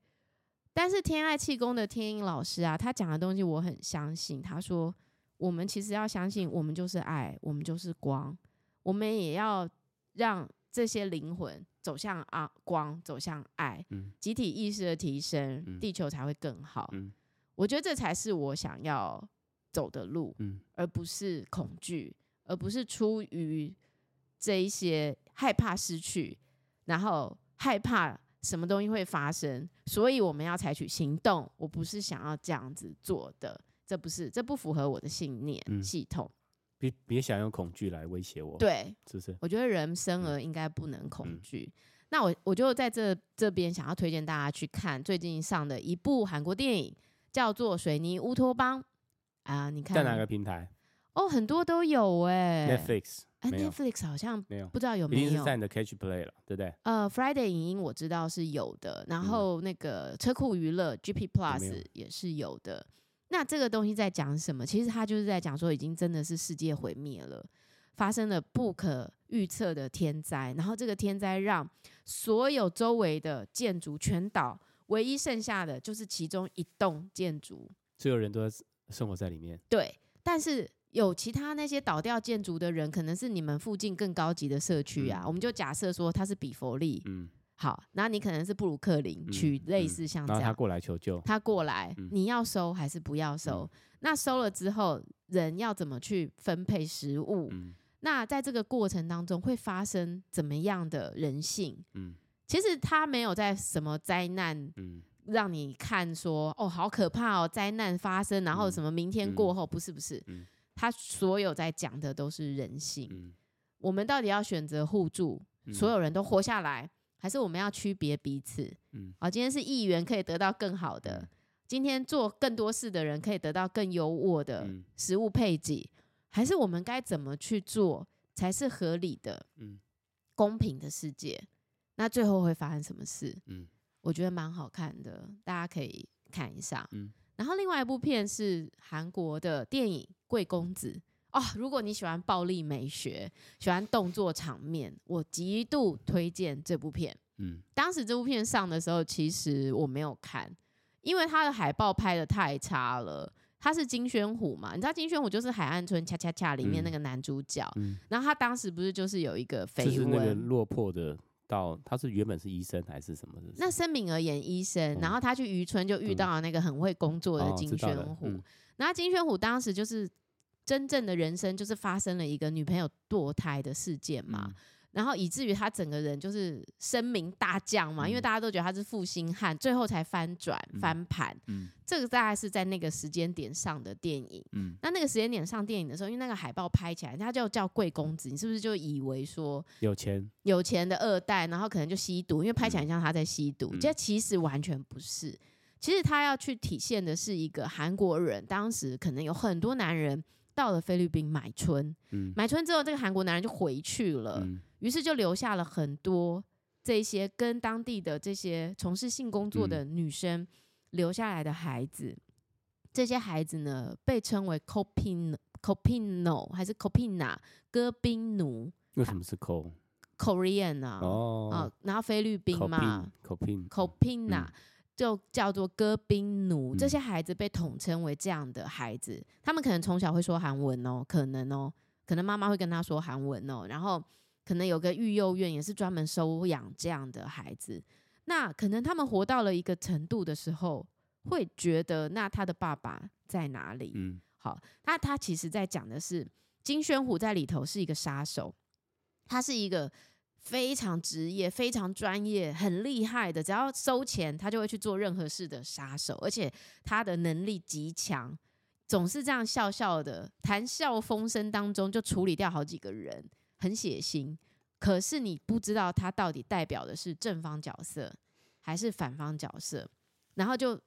但是天爱气功的天音老师啊，他讲的东西我很相信。他说，我们其实要相信，我们就是爱，我们就是光，我们也要让这些灵魂走向啊光，走向爱，嗯、集体意识的提升，嗯、地球才会更好。嗯、我觉得这才是我想要走的路，嗯、而不是恐惧，而不是出于这一些害怕失去。然后害怕什么东西会发生，所以我们要采取行动。我不是想要这样子做的，这不是，这不符合我的信念系统。别别想用恐惧来威胁我，对，是不是？我觉得人生而应该不能恐惧。嗯、那我我就在这这边想要推荐大家去看最近上的一部韩国电影，叫做《水泥乌托邦》啊。你看在哪个平台？哦，很多都有哎、欸、，Netflix。哎，Netflix 好像没有，不知道有没有。一定是在你的 Catch Play 了，对不对？呃，Friday 影音我知道是有的，然后那个车库娱乐 GP Plus 也是有的。那这个东西在讲什么？其实它就是在讲说，已经真的是世界毁灭了，发生了不可预测的天灾，然后这个天灾让所有周围的建筑全倒，唯一剩下的就是其中一栋建筑，所有人都在生活在里面。对，但是。有其他那些倒掉建筑的人，可能是你们附近更高级的社区啊。嗯、我们就假设说他是比佛利，嗯，好，那你可能是布鲁克林区，嗯、类似像这样，他过来求救，他过来，嗯、你要收还是不要收？嗯、那收了之后，人要怎么去分配食物？嗯、那在这个过程当中会发生怎么样的人性？嗯，其实他没有在什么灾难，嗯，让你看说哦，好可怕哦，灾难发生，然后什么明天过后，嗯、不是不是，嗯他所有在讲的都是人性，嗯、我们到底要选择互助，嗯、所有人都活下来，还是我们要区别彼此？嗯，啊，今天是议员可以得到更好的，嗯、今天做更多事的人可以得到更优渥的食物配给，嗯、还是我们该怎么去做才是合理的？嗯，公平的世界，那最后会发生什么事？嗯，我觉得蛮好看的，大家可以看一下。嗯。然后另外一部片是韩国的电影《贵公子》哦，如果你喜欢暴力美学，喜欢动作场面，我极度推荐这部片。嗯，当时这部片上的时候，其实我没有看，因为它的海报拍的太差了，他是金宣虎嘛？你知道金宣虎就是《海岸村恰恰恰》里面那个男主角。嗯，然后他当时不是就是有一个绯闻，就是那个落魄的到他是原本是医生还是什么的？那申敏儿演医生，然后他去渔村就遇到了那个很会工作的金宣虎。然后金宣虎当时就是真正的人生就是发生了一个女朋友堕胎的事件嘛。然后以至于他整个人就是声名大降嘛，嗯、因为大家都觉得他是负心汉，最后才翻转翻盘。嗯，这个大概是在那个时间点上的电影。嗯，那那个时间点上电影的时候，因为那个海报拍起来，他就叫贵公子，你是不是就以为说有钱有钱的二代，然后可能就吸毒，因为拍起来像他在吸毒，这、嗯、其实完全不是。其实他要去体现的是一个韩国人，当时可能有很多男人到了菲律宾买春，嗯、买春之后，这个韩国男人就回去了。嗯于是就留下了很多这些跟当地的这些从事性工作的女生留下来的孩子，嗯、这些孩子呢被称为 Copino Copino 还是 Copina 哥宾奴？为什么是 Co Korean 啊？哦，啊，然后菲律宾嘛，Copin Copina、嗯、就叫做哥宾奴。嗯、这些孩子被统称为这样的孩子，他们可能从小会说韩文哦，可能哦，可能妈妈会跟他说韩文哦，然后。可能有个育幼院也是专门收养这样的孩子，那可能他们活到了一个程度的时候，会觉得那他的爸爸在哪里？嗯，好，那他其实在讲的是金宣虎在里头是一个杀手，他是一个非常职业、非常专业、很厉害的，只要收钱他就会去做任何事的杀手，而且他的能力极强，总是这样笑笑的谈笑风生当中就处理掉好几个人。很血腥，可是你不知道他到底代表的是正方角色还是反方角色。然后就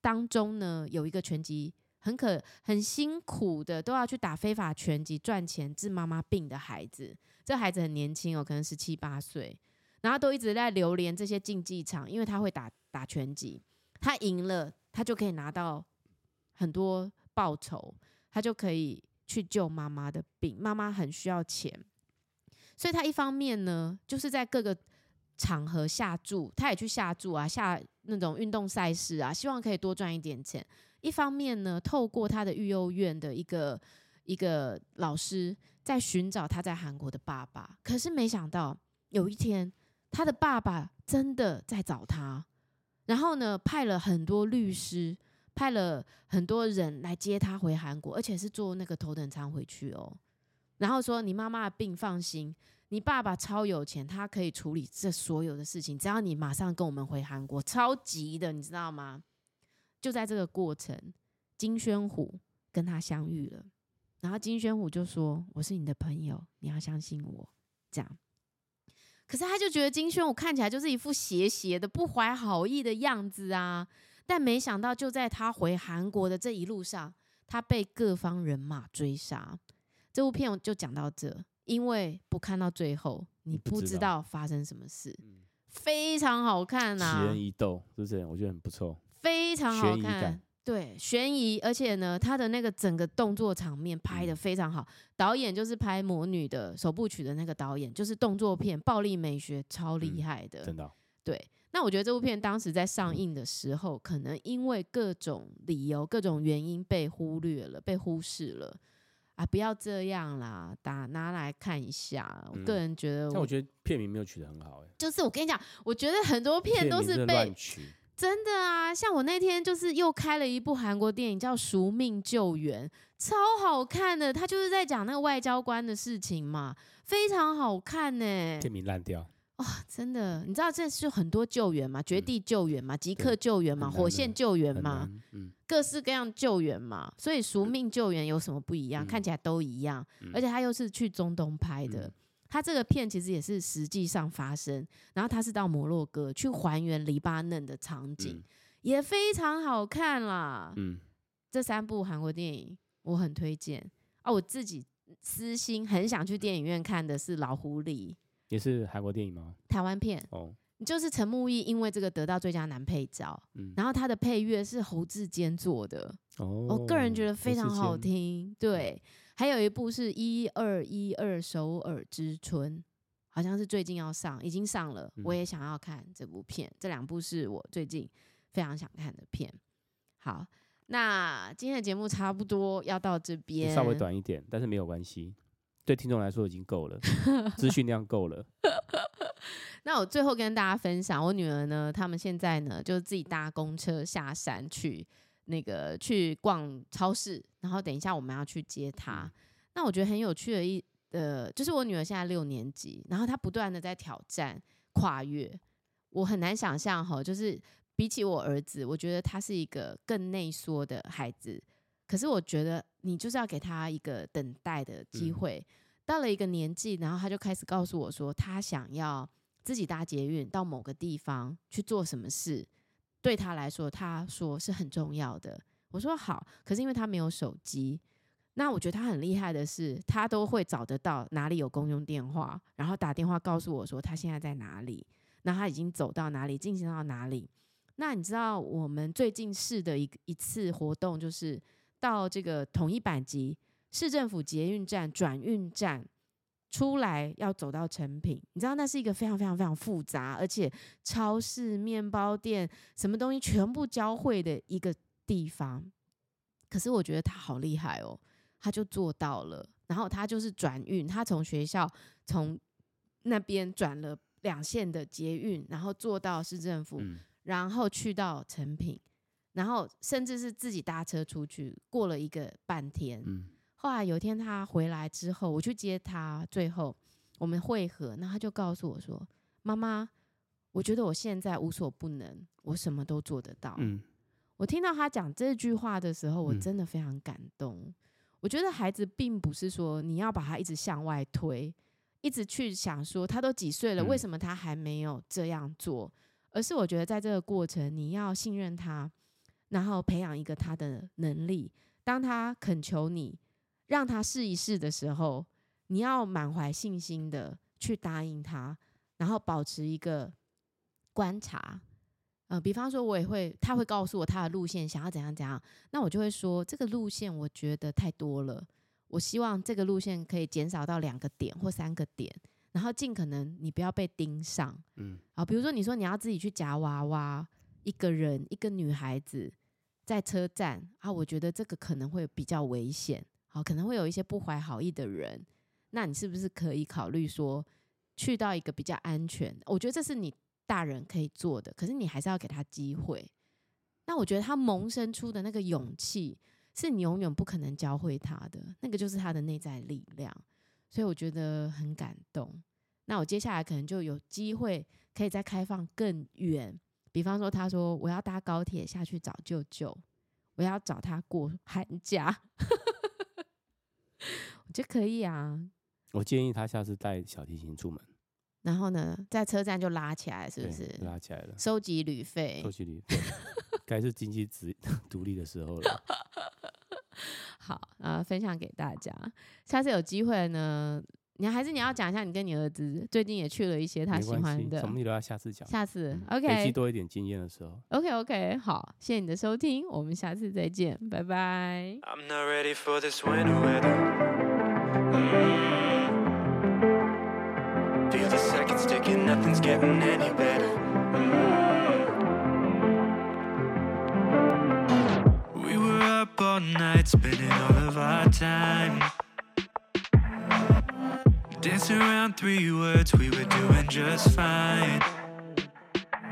当中呢，有一个拳击很可很辛苦的，都要去打非法拳击赚钱治妈妈病的孩子。这孩子很年轻哦，可能十七八岁，然后都一直在流连这些竞技场，因为他会打打拳击，他赢了，他就可以拿到很多报酬，他就可以去救妈妈的病。妈妈很需要钱。所以他一方面呢，就是在各个场合下注，他也去下注啊，下那种运动赛事啊，希望可以多赚一点钱。一方面呢，透过他的育幼院的一个一个老师，在寻找他在韩国的爸爸。可是没想到有一天，他的爸爸真的在找他，然后呢，派了很多律师，派了很多人来接他回韩国，而且是坐那个头等舱回去哦。然后说：“你妈妈的病放心，你爸爸超有钱，他可以处理这所有的事情。只要你马上跟我们回韩国，超急的，你知道吗？”就在这个过程，金宣虎跟他相遇了。然后金宣虎就说：“我是你的朋友，你要相信我。”这样。可是他就觉得金宣虎看起来就是一副邪邪的、不怀好意的样子啊。但没想到，就在他回韩国的这一路上，他被各方人马追杀。这部片就讲到这，因为不看到最后，你不知道发生什么事。非常好看呐、啊，奇人疑斗，是不是？我觉得很不错，非常好看。对，悬疑，而且呢，他的那个整个动作场面拍的非常好。嗯、导演就是拍《魔女》的首部曲的那个导演，就是动作片，暴力美学超厉害的。嗯、真的、哦。对，那我觉得这部片当时在上映的时候，可能因为各种理由、各种原因被忽略了，被忽视了。啊，不要这样啦，打拿来看一下。我个人觉得我，但我觉得片名没有取得很好，哎。就是我跟你讲，我觉得很多片都是被。真的啊，像我那天就是又开了一部韩国电影叫《赎命救援》，超好看的。他就是在讲那个外交官的事情嘛，非常好看呢。片名烂掉。哇、哦，真的，你知道这是很多救援嘛，绝地救援嘛，即刻救援嘛，火线救援嘛，嗯、各式各样救援嘛，所以赎命救援有什么不一样？嗯、看起来都一样，嗯、而且他又是去中东拍的，嗯、他这个片其实也是实际上发生，然后他是到摩洛哥去还原黎巴嫩的场景，嗯、也非常好看啦。嗯，这三部韩国电影我很推荐。啊，我自己私心很想去电影院看的是《老狐狸》。也是韩国电影吗？台湾片哦，就是陈木易，因为这个得到最佳男配角，嗯，然后他的配乐是侯志坚做的，哦，我个人觉得非常好听。对，还有一部是一二一二首尔之春，好像是最近要上，已经上了，我也想要看这部片。这两部是我最近非常想看的片。好，那今天的节目差不多要到这边，稍微短一点，但是没有关系，对听众来说已经够了，资讯量够了。那我最后跟大家分享，我女儿呢，他们现在呢，就自己搭公车下山去那个去逛超市，然后等一下我们要去接她。那我觉得很有趣的一呃，就是我女儿现在六年级，然后她不断的在挑战跨越，我很难想象哈，就是。比起我儿子，我觉得他是一个更内缩的孩子。可是我觉得你就是要给他一个等待的机会。嗯、到了一个年纪，然后他就开始告诉我说，他想要自己搭捷运到某个地方去做什么事。对他来说，他说是很重要的。我说好，可是因为他没有手机，那我觉得他很厉害的是，他都会找得到哪里有公用电话，然后打电话告诉我说他现在在哪里，那他已经走到哪里，进行到哪里。那你知道我们最近试的一一次活动，就是到这个统一板级市政府捷运站转运站出来，要走到成品。你知道那是一个非常非常非常复杂，而且超市、面包店什么东西全部交汇的一个地方。可是我觉得他好厉害哦，他就做到了。然后他就是转运，他从学校从那边转了两线的捷运，然后坐到市政府。嗯然后去到成品，然后甚至是自己搭车出去，过了一个半天。嗯，后来有一天他回来之后，我去接他，最后我们会合，那他就告诉我说：“妈妈，我觉得我现在无所不能，我什么都做得到。”嗯，我听到他讲这句话的时候，我真的非常感动。嗯，我觉得孩子并不是说你要把他一直向外推，一直去想说他都几岁了，为什么他还没有这样做？而是我觉得，在这个过程，你要信任他，然后培养一个他的能力。当他恳求你让他试一试的时候，你要满怀信心的去答应他，然后保持一个观察。呃，比方说，我也会，他会告诉我他的路线想要怎样怎样，那我就会说，这个路线我觉得太多了，我希望这个路线可以减少到两个点或三个点。然后尽可能你不要被盯上，嗯，啊，比如说你说你要自己去夹娃娃，一个人一个女孩子在车站啊，我觉得这个可能会比较危险，好，可能会有一些不怀好意的人，那你是不是可以考虑说去到一个比较安全？我觉得这是你大人可以做的，可是你还是要给他机会。那我觉得他萌生出的那个勇气，是你永远不可能教会他的，那个就是他的内在力量。所以我觉得很感动。那我接下来可能就有机会可以再开放更远，比方说，他说我要搭高铁下去找舅舅，我要找他过寒假，我觉得可以啊。我建议他下次带小提琴出门，然后呢，在车站就拉起来，是不是？拉起来了，收集旅费，收集旅费，该是经济独 独立的时候了。好啊、呃，分享给大家。下次有机会呢，你还是你要讲一下，你跟你儿子最近也去了一些他喜欢的，什么你都要下次讲，下次？OK，累积多一点经验的时候，OK OK，好，谢谢你的收听，我们下次再见，拜拜。I'm not ready for this All night spending all of our time. Dancing around three words, we were doing just fine.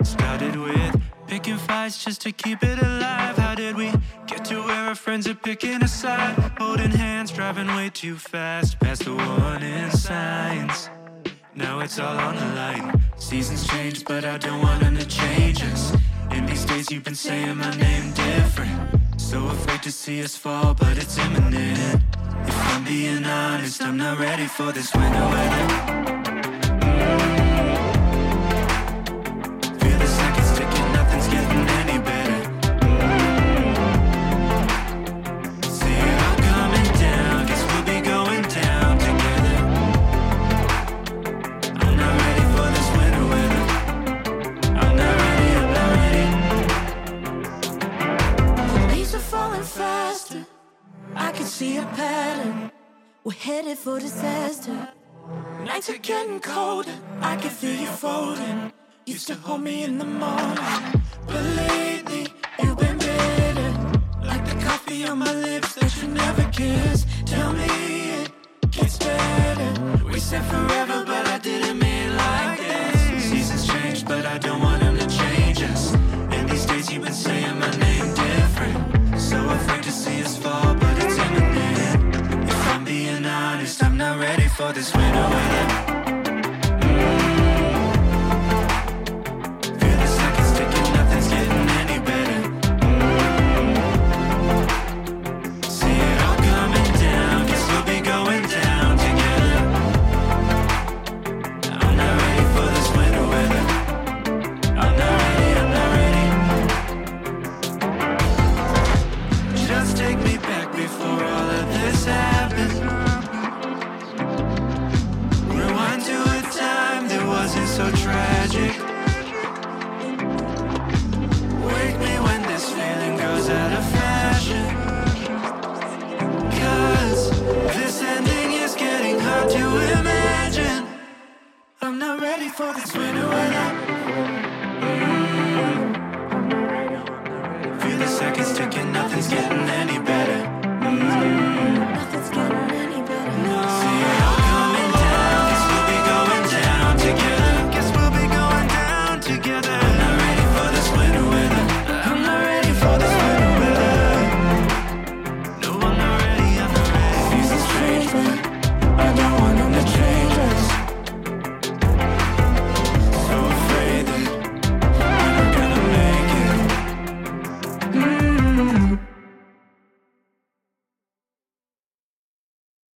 Started with picking fights just to keep it alive. How did we get to where our friends are picking a side? Holding hands, driving way too fast, past the warning signs. Now it's all on the line. Seasons change, but I don't want them to change us. In these days, you've been saying my name different. So afraid to see us fall, but it's imminent. If I'm being honest, I'm not ready for this winter weather. see a pattern. We're headed for disaster. Nights are getting colder. I can feel you folding. Used to hold me in the morning. Believe me, you've been bitter. Like the coffee on my lips that you never kiss. Tell me it gets better. We said forever, but I didn't mean like this. Seasons change, but I don't want them to change us. And these days, you've been saying,